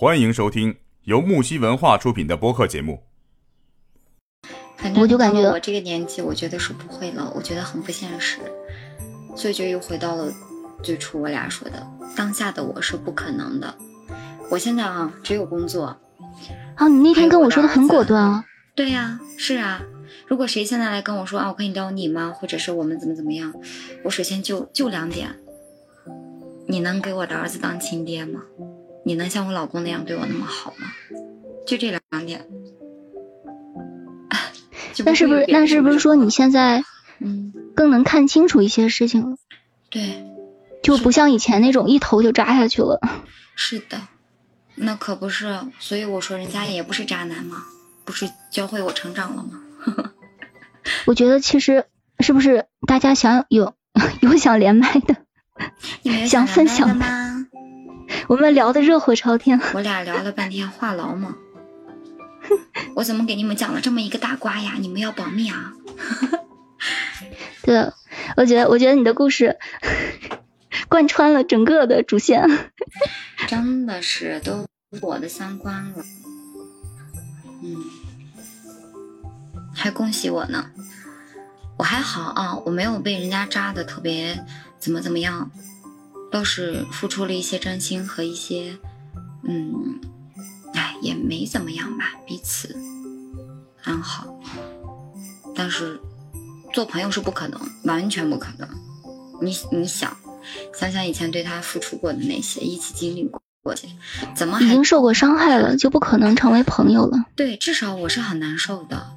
欢迎收听由木西文化出品的播客节目。反正我就感觉我这个年纪，我觉得是不会了，我觉得很不现实，所以就又回到了最初我俩说的，当下的我是不可能的。我现在啊，只有工作。啊，你那天跟我说的很果断啊。对呀、是啊。如果谁现在来跟我说啊，我可以撩你吗？或者是我们怎么怎么样？我首先就就两点，你能给我的儿子当亲爹吗？你能像我老公那样对我那么好吗？就这两点。那是不是那是不是说你现在嗯，更能看清楚一些事情了？对，就不像以前那种一头就扎下去了。是的，那可不是，所以我说人家也不是渣男嘛，不是教会我成长了吗？我觉得其实是不是大家想有 有想连麦的，想想分享的的吗？我们聊的热火朝天。我俩聊了半天话痨嘛，我怎么给你们讲了这么一个大瓜呀？你们要保密啊！对，我觉得我觉得你的故事 贯穿了整个的主线。真的是都我的三观了，嗯，还恭喜我呢，我还好啊，我没有被人家扎的特别怎么怎么样，倒是付出了一些真心和一些，嗯，哎，也没怎么样吧，彼此安好，但是做朋友是不可能，完全不可能。你你想，想想以前对他付出过的那些，一起经历过的，怎么已经受过伤害了，就不可能成为朋友了。对？至少我是很难受的。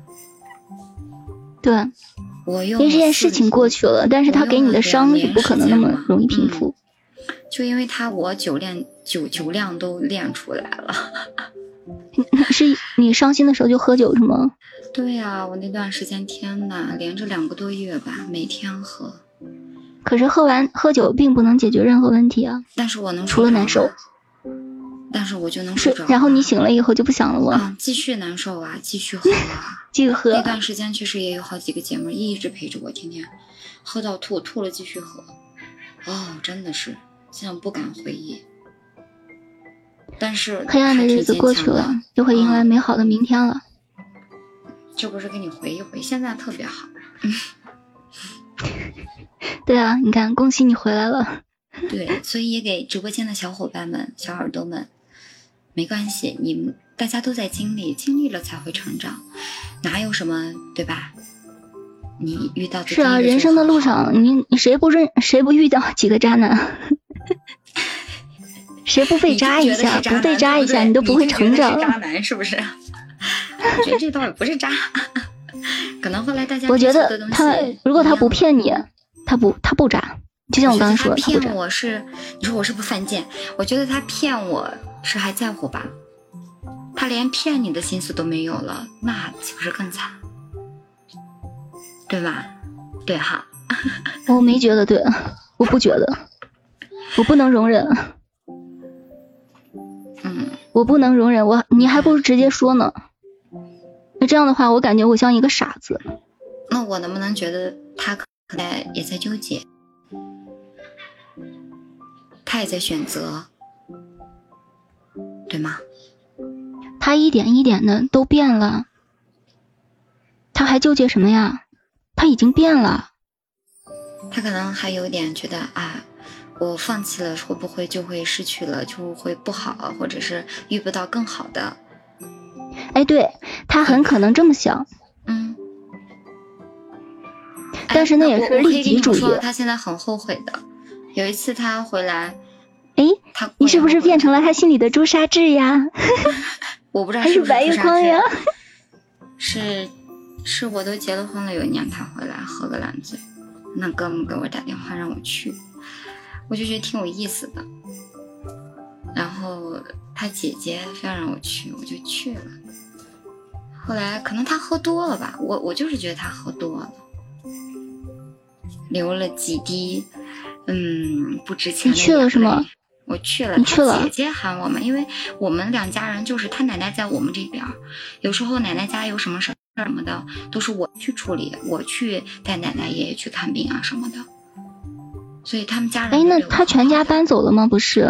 对，我用因为这件事情过去了，但是他给你的伤就不可能那么容易平复。就因为他，我酒量酒酒量都练出来了。是你伤心的时候就喝酒是吗？对呀、我那段时间天呐，连着两个多月吧，每天喝，可是喝完喝酒并不能解决任何问题啊，但是我能除了难受但是我就能睡着。。然后你醒了以后就不想了我？啊，继续难受啊，继续喝啊。继续喝那。段时间确实也有好几个姐妹一直陪着我，天天喝到吐，吐了继续喝。哦，真的是，现在不敢回忆。但是黑暗的日子过去了，就会迎来嗯美好的明天了。这不是给你回一回，现在特别好。对啊，你看，恭喜你回来了。对，所以也给直播间的小伙伴们、小耳朵们，没关系，你们大家都在经历，经历了才会成长，哪有什么对吧？你遇到的是啊，人生的路上，你你谁不认谁不遇到几个渣男？谁不被扎一下？不被扎一下，你都不会成长是。渣男是不是？我觉得这倒也不是渣，可能后来大家我觉得他如果他不骗你，他不他不渣，就像我刚刚说的，骗。我是，你说我是不是犯贱？我觉得他骗我是还在乎吧，他连骗你的心思都没有了，那岂不是更惨？对吧？对哈，我没觉得对，我不觉得，我不能容忍，嗯，我不能容忍，我你还不如直接说呢。那这样的话，我感觉我像一个傻子。那我能不能觉得他可能也在纠结，他也在选择，对吗？他一点一点的都变了，他还纠结什么呀？他已经变了。他可能还有点觉得啊，我放弃了会不会就会失去了，就会不好，或者是遇不到更好的。哎，对他很可能这么想，嗯，但是那也是哎我我可以利己主义他现在很后悔的。有一次他回来，哎，他你是不是变成了？他心里的朱砂痣呀？我不知道还是不是朱砂痣月光呀？是是，我都结了婚了，有一年他回来喝个烂醉，那哥们给我打电话让我去，我就觉得挺有意思的。然后他姐姐非要让我去，我就去了。后来可能他喝多了吧，我我就是觉得他喝多了，流了几滴，嗯，不值钱的你去了是吗？我去了，你去了他姐姐喊我们，因为我们两家人就是他奶奶在我们这边，有时候奶奶家有什么事儿什么的，都是我去处理，我去带奶奶爷爷去看病啊什么的。所以他们家人哎，那他全家搬走了吗？不是，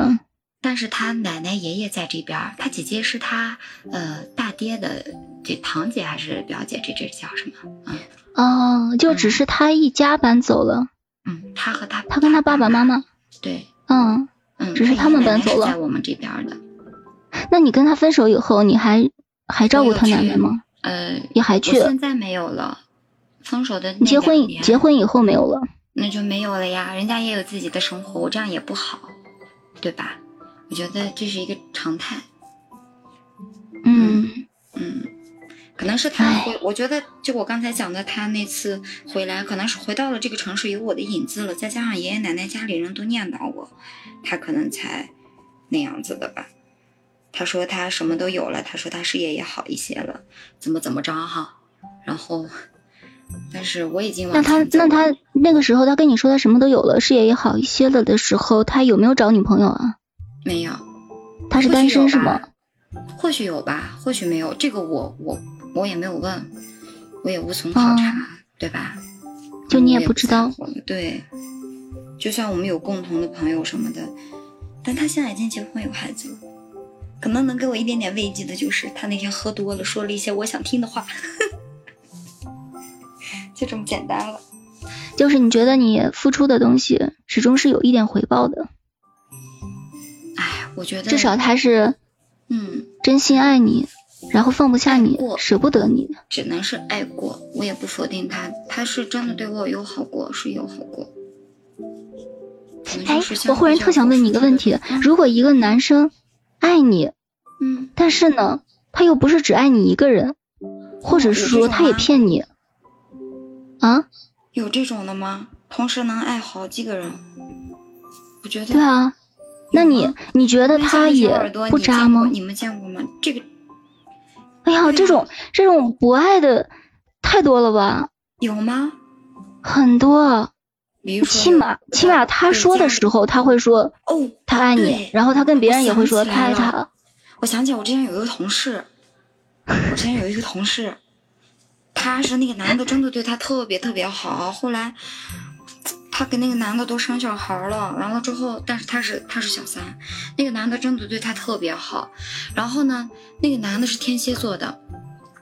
但是他奶奶爷爷在这边，他姐姐是他呃大爹的这堂姐还是表姐？这这叫什么？嗯哦，就只是他一家搬走了，嗯，他和他他跟他爸爸妈妈，对，嗯，嗯，只是他们搬走了在我们这边的。那你跟他分手以后，你还还照顾他奶奶吗？呃，也还去我？现在没有了，分手的你结婚结婚以后没有了？那就没有了呀，人家也有自己的生活，我这样也不好，对吧？我觉得这是一个常态。嗯，嗯，可能是他唉回，我觉得就我刚才讲的，他那次回来，可能是回到了这个城市有我的影子了，再加上爷爷奶奶家里人都念叨我，他可能才那样子的吧。他说他什么都有了，他说他事业也好一些了，怎么怎么着哈。然后，但是我已经那他那他那个时候他跟你说他什么都有了，事业也好一些了的时候，他有没有找女朋友啊？没有，他是单身是吗？或许有吧，或许没有，这个我我我也没有问，我也无从考察，哦对吧？就你也不知道对，就算我们有共同的朋友什么的，但他现在已经结婚有孩子了，可能能给我一点点慰藉的就是他那天喝多了，说了一些我想听的话，就这么简单了。就是你觉得你付出的东西始终是有一点回报的，哎，我觉得至少他是嗯，真心爱你，然后放不下你，舍不得你。只能是爱过，我也不否定他，他是真的对我有好过，是有好过。哎我忽然特想问你一个问题：嗯如果一个男生爱你，嗯，但是呢，他又不是只爱你一个人，或者是说他也骗你，啊？有这种的吗？同时能爱好几个人？我觉得对啊，那你你觉得他也不渣吗？你你们见过吗？这个哎呀，这种这种不爱的太多了吧，有吗？很多。起码起码他说的时候，他会说哦，他爱你，然后他跟别人也会说他爱他。我想起来，我之前有一个同事，我之前有一个同事，他是那个男的真的对他特别特别好，后来他跟那个男的都生小孩了，完了之后，但是他是他是小三，那个男的真的对他特别好，然后呢，那个男的是天蝎座的，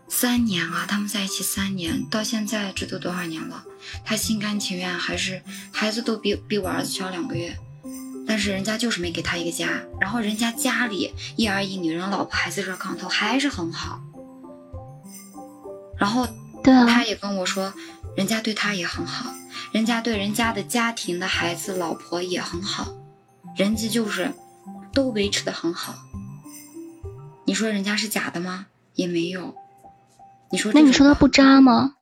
三年啊，他们在一起三年，到现在这都多少年了，他心甘情愿，还是孩子都比比我儿子小两个月。但是人家就是没给他一个家，然后人家家里一儿一女，人老婆孩子热炕头还是很好。然后对啊，他也跟我说，人家对他也很好，人家对人家的家庭的孩子、老婆也很好，人家就是都维持的很好。你说人家是假的吗？也没有。你说那你说他不渣吗？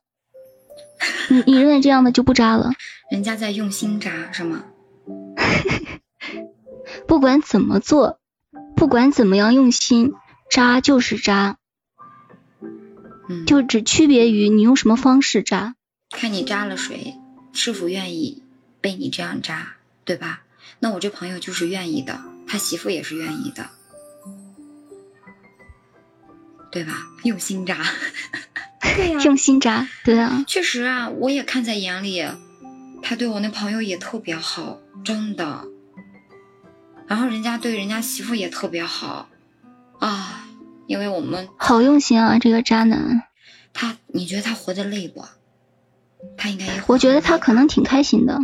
你你认为这样的就不渣了？人家在用心渣是吗？不管怎么做，不管怎么样用心，渣就是渣，嗯，就只区别于你用什么方式扎。看你扎了谁，是否愿意被你这样扎，对吧？那我这朋友就是愿意的，他媳妇也是愿意的，对吧？用心扎，对呀、用心扎，对啊，确实啊，我也看在眼里，他对我那朋友也特别好，真的。然后人家对人家媳妇也特别好啊，因为我们好用心啊，这个渣男。他，你觉得他活得累不？他应该也活我觉得他可能挺开心的。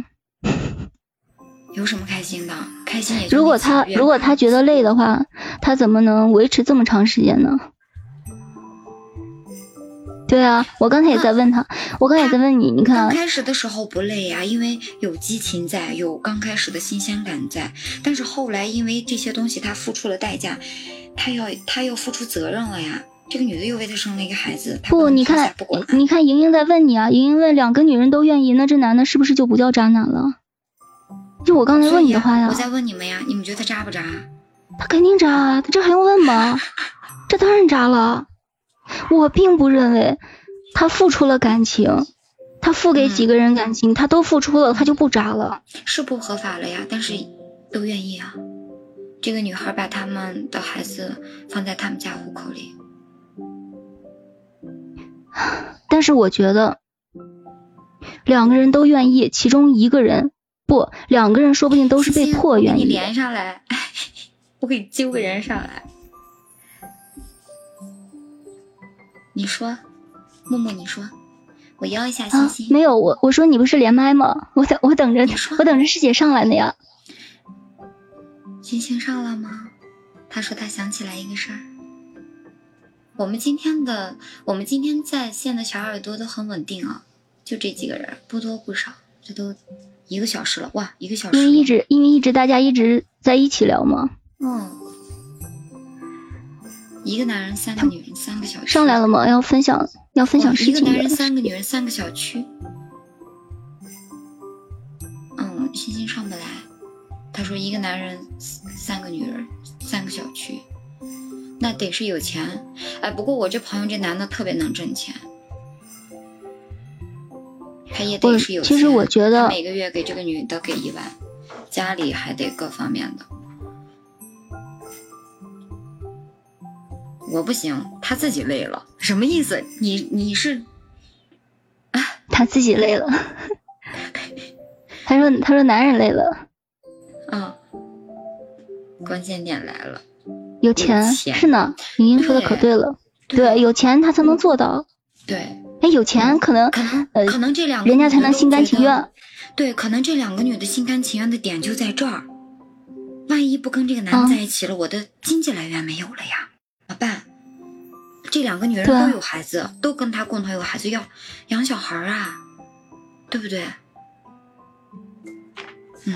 有什么开心的？开心也如果他如果他觉得累的话，他怎么能维持这么长时间呢？对啊，我刚才也在问他，我刚才也在问你，你看啊，刚开始的时候不累呀、因为有激情在，有刚开始的新鲜感在。但是后来因为这些东西，他付出了代价，他要他要付出责任了呀。这个女的又为他生了一个孩子，不，你看不，你看莹莹在问你啊，莹莹问两个女人都愿意，那这男的是不是就不叫渣男了？就我刚才问你的话呀我，在问你们呀，你们觉得他渣不渣？他肯定渣啊，这还用问吗？这当然渣了。我并不认为他付出了感情，他付给几个人感情，他都付出了，他就不渣了。是不合法了呀，但是都愿意啊。这个女孩把他们的孩子放在他们家户口里，但是我觉得两个人都愿意，其中一个人不，两个人说不定都是被迫愿意你。连上来。我给你揪个人上来。你说，木木，你说，我邀一下欣欣。啊、没有，我我说你不是连麦吗？我等我等着，我等着师姐上来呢呀。欣欣上了吗？他说他想起来一个事儿。我们今天的我们今天在线的小耳朵都很稳定啊，就这几个人，不多不少，这都一个小时了哇，一个小时。因为一直因为一直大家一直在一起聊嘛。嗯。一个男人，三个女人，三个小区。上来了吗？要分享要分享事情一个男人，三个女人，三个小区。嗯，欣欣上不来。他说一个男人，三个女人，三个小区。那得是有钱，哎，不过我这朋友这男的特别能挣钱，他也得是有钱。其实我觉得每个月给这个女的给一万，家里还得各方面的。我不行，他自己累了，什么意思？你你是？啊，他自己累了。他说他说男人累了。嗯，关键点来了。有钱是呢，莹莹说的可对了，对，有钱他才能做到。对，哎，有钱可能可能呃，可能这两个人家才能心甘情愿。对，可能这两个女的心甘情愿的点就在这儿。万一不跟这个男的在一起了，我的经济来源没有了呀，怎么办？这两个女人都有孩子，都跟他共同有孩子，要养小孩啊，对不对？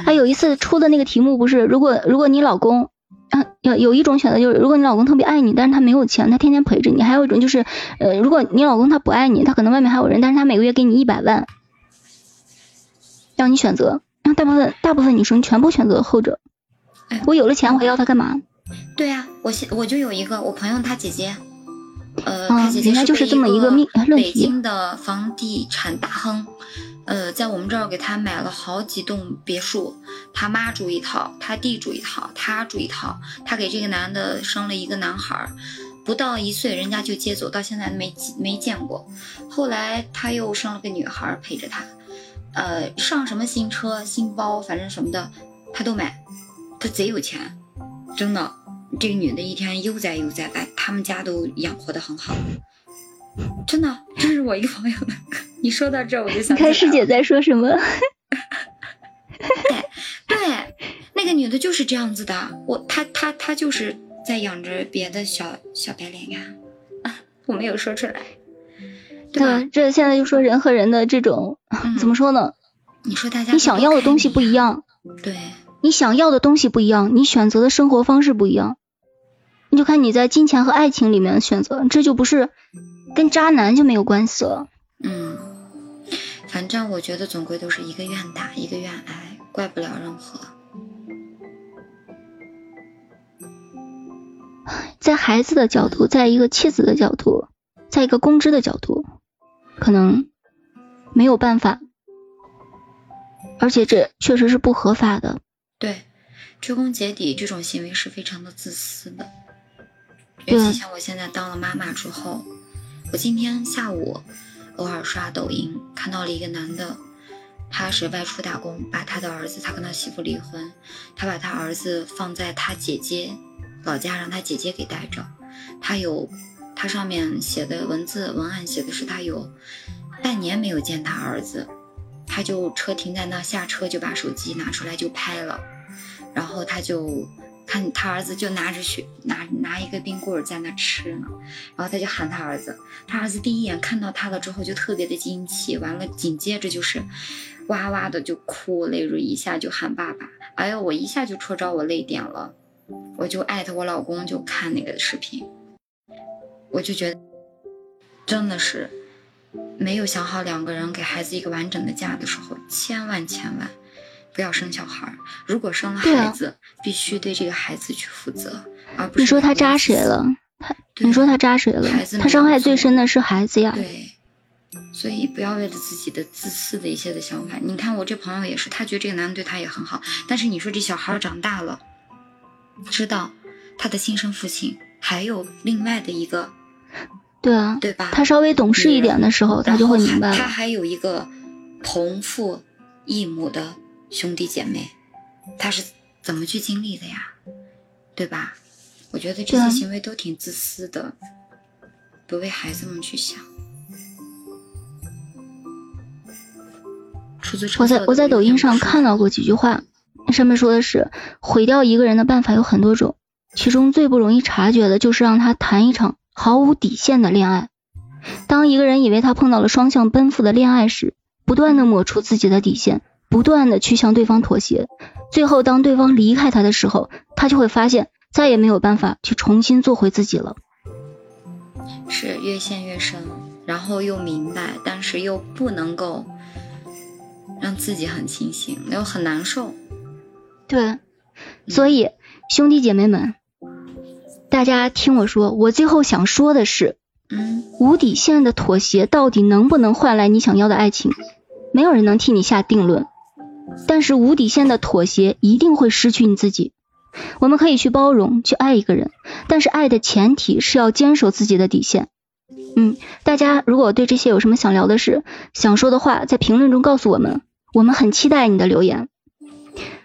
他有一次出的那个题目不是，如果如果你老公。啊，有有一种选择就是，如果你老公特别爱你，但是他没有钱，他天天陪着你；还有一种就是，呃，如果你老公他不爱你，他可能外面还有人，但是他每个月给你一百万，让你选择。让大部分大部分女生全部选择后者。我有了钱，我还要他干嘛？对呀，我现我就有一个我朋友他姐姐，呃，他姐姐就是这么一个命北京的房地产大亨。呃，在我们这儿给他买了好几栋别墅，他妈住一套，他弟住一套，他住一套。他给这个男的生了一个男孩，不到一岁人家就接走，到现在没没见过。后来他又生了个女孩陪着他，呃，上什么新车、新包，反正什么的他都买，他贼有钱，真的。这个女的一天悠哉悠哉，把他们家都养活的很好。真的，这是我一个朋友的。你说到这，我就想，你看师姐在说什么？对对，那个女的就是这样子的。我她她她就是在养着别的小小白脸呀。啊，我没有说出来。对，这现在就说人和人的这种怎么说呢？你说大家你想要的东西不一样。对。你想要的东西不一样，你选择的生活方式不一样，你就看你在金钱和爱情里面的选择，这就不是。跟渣男就没有关系了。嗯，反正我觉得总归都是一个愿打一个愿挨，怪不了任何。在孩子的角度，在一个妻子的角度，在一个公知的角度，可能没有办法，而且这确实是不合法的。对，追根结底，这种行为是非常的自私的。尤其像我现在当了妈妈之后。我今天下午偶尔刷抖音，看到了一个男的，他是外出打工，把他的儿子，他跟他媳妇离婚，他把他儿子放在他姐姐老家，让他姐姐给带着。他有，他上面写的文字文案写的是他有半年没有见他儿子，他就车停在那，下车就把手机拿出来就拍了，然后他就。看他儿子就拿着雪拿拿一个冰棍在那吃呢，然后他就喊他儿子，他儿子第一眼看到他了之后就特别的惊奇，完了紧接着就是哇哇的就哭，泪如一下就喊爸爸，哎呦我一下就戳着我泪点了，我就艾特我老公就看那个视频，我就觉得真的是没有想好两个人给孩子一个完整的家的时候，千万千万。不要生小孩，如果生了孩子，必须对这个孩子去负责，而不是你说他扎谁了？他你说他扎谁了？孩子他伤害最深的是孩子呀。对，所以不要为了自己的自私的一些的想法。你看我这朋友也是，他觉得这个男的对他也很好，但是你说这小孩长大了，知道他的亲生父亲还有另外的一个，对啊，对吧？他稍微懂事一点的时候，他就会明白。他还有一个同父异母的。兄弟姐妹，他是怎么去经历的呀？对吧？我觉得这些行为都挺自私的，不为孩子们去想。我在我在抖音上看到过几句话，上面说的是毁掉一个人的办法有很多种，其中最不容易察觉的就是让他谈一场毫无底线的恋爱。当一个人以为他碰到了双向奔赴的恋爱时，不断的抹除自己的底线，不断的去向对方妥协，最后当对方离开他的时候，他就会发现再也没有办法去重新做回自己了。是越陷越深，然后又明白，但是又不能够。让自己很清醒，又很难受。对，所以兄弟姐妹们，大家听我说，我最后想说的是，嗯，无底线的妥协到底能不能换来你想要的爱情？没有人能替你下定论。但是无底线的妥协一定会失去你自己。我们可以去包容，去爱一个人，但是爱的前提是要坚守自己的底线。嗯，大家如果对这些有什么想聊的事、想说的话，在评论中告诉我们。我们很期待你的留言。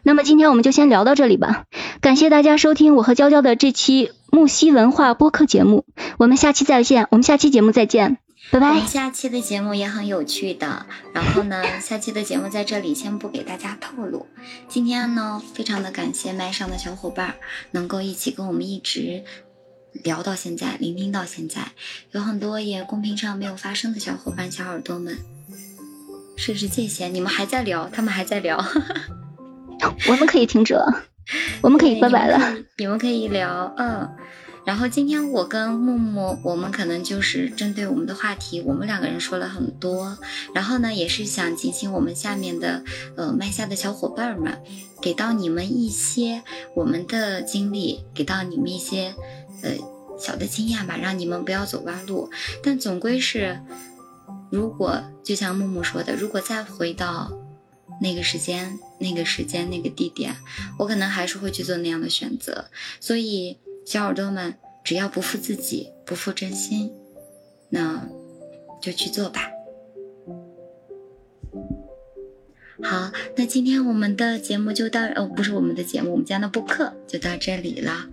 那么今天我们就先聊到这里吧。感谢大家收听我和娇娇的这期木西文化播客节目。我们下期再见，我们下期节目再见，拜拜。下期的节目也很有趣的。然后呢，下期的节目在这里先不给大家透露。今天呢，非常的感谢麦上的小伙伴能够一起跟我们一直聊到现在，聆听到现在。有很多也公屏上没有发声的小伙伴、小耳朵们。设置界限，你们还在聊，他们还在聊，我们可以停止了，我们可以拜拜了。你们可以聊，嗯。然后今天我跟木木，我们可能就是针对我们的话题，我们两个人说了很多。然后呢，也是想提醒我们下面的呃麦下的小伙伴们，给到你们一些我们的经历，给到你们一些呃小的经验吧，让你们不要走弯路。但总归是。如果就像木木说的，如果再回到那个时间、那个时间、那个地点，我可能还是会去做那样的选择。所以，小耳朵们，只要不负自己，不负真心，那就去做吧。好，那今天我们的节目就到，哦，不是我们的节目，我们家的播客就到这里了。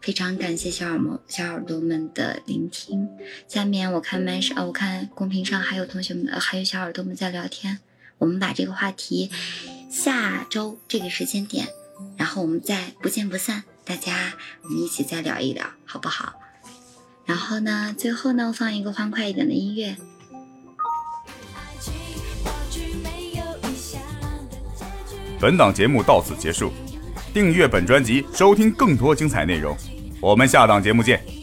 非常感谢小耳膜小耳朵们的聆听。下面我看麦上，我看公屏上还有同学们，还有小耳朵们在聊天。我们把这个话题下周这个时间点，然后我们再不见不散。大家我们一起再聊一聊，好不好？然后呢，最后呢，放一个欢快一点的音乐。本档节目到此结束，订阅本专辑，收听更多精彩内容。我们下档节目见。